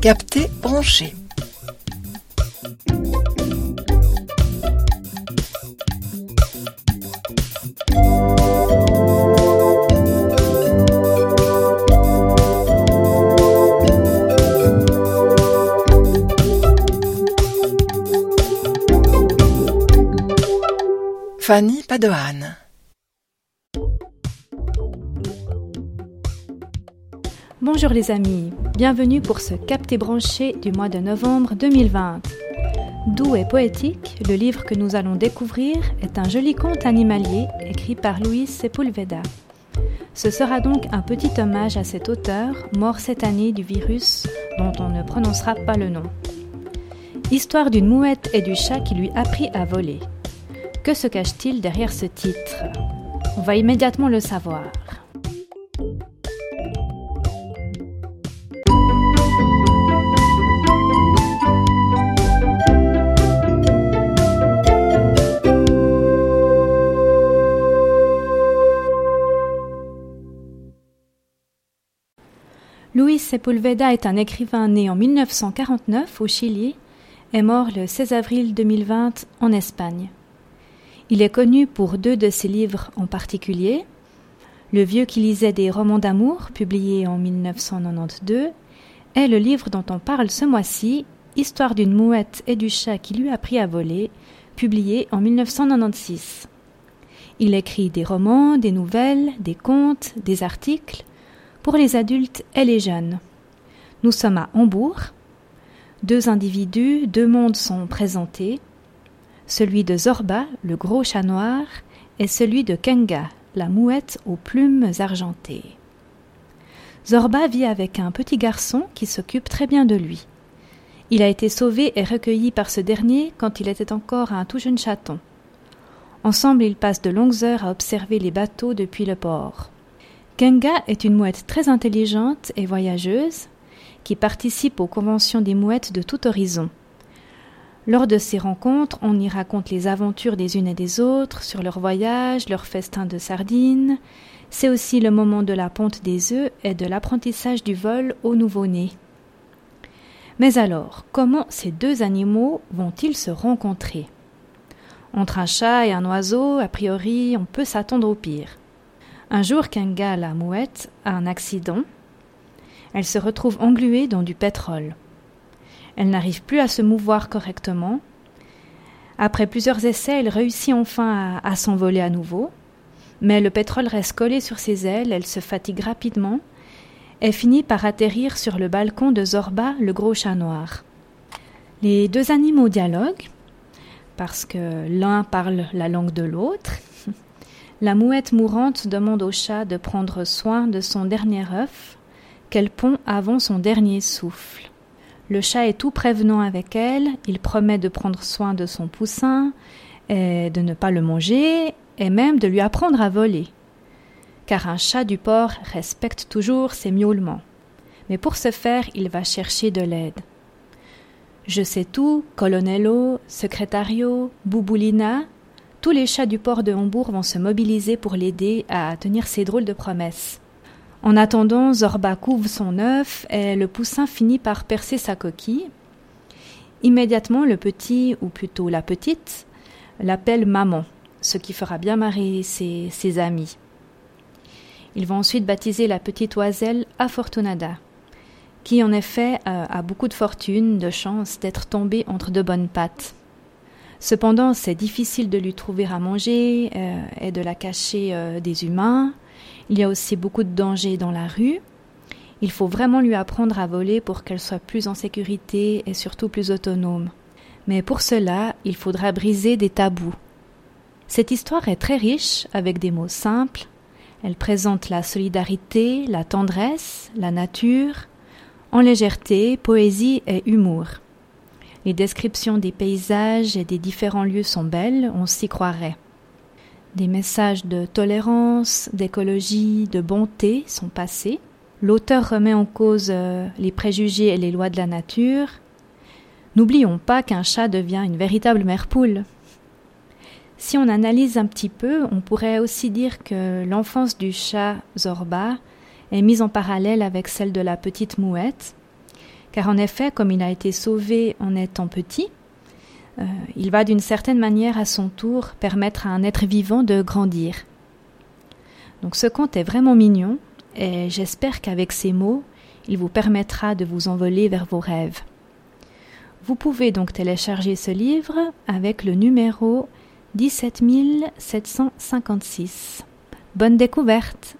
Capté branché. Fanny Padoan. Bonjour les amis, bienvenue pour ce capté branché du mois de novembre 2020. Doux et poétique, le livre que nous allons découvrir est un joli conte animalier écrit par Louis Sepulveda. Ce sera donc un petit hommage à cet auteur, mort cette année du virus dont on ne prononcera pas le nom. Histoire d'une mouette et du chat qui lui apprit à voler. Que se cache-t-il derrière ce titre? On va immédiatement le savoir. Sepulveda est un écrivain né en 1949 au Chili et mort le 16 avril 2020 en Espagne. Il est connu pour deux de ses livres en particulier, Le vieux qui lisait des romans d'amour, publié en 1992, et le livre dont on parle ce mois-ci, Histoire d'une mouette et du chat qui lui a pris à voler, publié en 1996. Il écrit des romans, des nouvelles, des contes, des articles, pour les adultes et les jeunes. Nous sommes à Hambourg. Deux individus, deux mondes sont présentés celui de Zorba, le gros chat noir, et celui de Kenga, la mouette aux plumes argentées. Zorba vit avec un petit garçon qui s'occupe très bien de lui. Il a été sauvé et recueilli par ce dernier quand il était encore un tout jeune chaton. Ensemble, ils passent de longues heures à observer les bateaux depuis le port. Kenga est une mouette très intelligente et voyageuse qui participe aux conventions des mouettes de tout horizon. Lors de ces rencontres, on y raconte les aventures des unes et des autres, sur leur voyage, leur festin de sardines. C'est aussi le moment de la ponte des œufs et de l'apprentissage du vol au nouveau-né. Mais alors, comment ces deux animaux vont-ils se rencontrer? Entre un chat et un oiseau, a priori, on peut s'attendre au pire. Un jour, Kenga, la mouette, a un accident. Elle se retrouve engluée dans du pétrole. Elle n'arrive plus à se mouvoir correctement. Après plusieurs essais, elle réussit enfin à, s'envoler à nouveau. Mais le pétrole reste collé sur ses ailes, elle se fatigue rapidement et finit par atterrir sur le balcon de Zorba, le gros chat noir. Les deux animaux dialoguent, parce que l'un parle la langue de l'autre. La mouette mourante demande au chat de prendre soin de son dernier œuf, qu'elle pond avant son dernier souffle. Le chat est tout prévenant avec elle, il promet de prendre soin de son poussin, et de ne pas le manger, et même de lui apprendre à voler. Car un chat du port respecte toujours ses miaulements. Mais pour ce faire, il va chercher de l'aide. Je sais tout, Colonello, Secretario, Bouboulina, tous les chats du port de Hambourg vont se mobiliser pour l'aider à tenir ses drôles de promesses. En attendant, Zorba couvre son œuf et le poussin finit par percer sa coquille. Immédiatement, le petit, ou plutôt la petite, l'appelle maman, ce qui fera bien marrer ses, amis. Ils vont ensuite baptiser la petite oiselle Afortunada, qui en effet a beaucoup de fortune, de chance d'être tombée entre de bonnes pattes. Cependant, c'est difficile de lui trouver à manger euh, et de la cacher euh, des humains. Il y a aussi beaucoup de dangers dans la rue. Il faut vraiment lui apprendre à voler pour qu'elle soit plus en sécurité et surtout plus autonome. Mais pour cela, il faudra briser des tabous. Cette histoire est très riche avec des mots simples. Elle présente la solidarité, la tendresse, la nature, en légèreté, poésie et humour. Les descriptions des paysages et des différents lieux sont belles, on s'y croirait. Des messages de tolérance, d'écologie, de bonté sont passés. L'auteur remet en cause euh, les préjugés et les lois de la nature. N'oublions pas qu'un chat devient une véritable mère poule. Si on analyse un petit peu, on pourrait aussi dire que l'enfance du chat Zorba est mise en parallèle avec celle de la petite mouette, car en effet, comme il a été sauvé en étant petit, euh, il va d'une certaine manière à son tour permettre à un être vivant de grandir. Donc ce conte est vraiment mignon et j'espère qu'avec ces mots, il vous permettra de vous envoler vers vos rêves. Vous pouvez donc télécharger ce livre avec le numéro 17756. Bonne découverte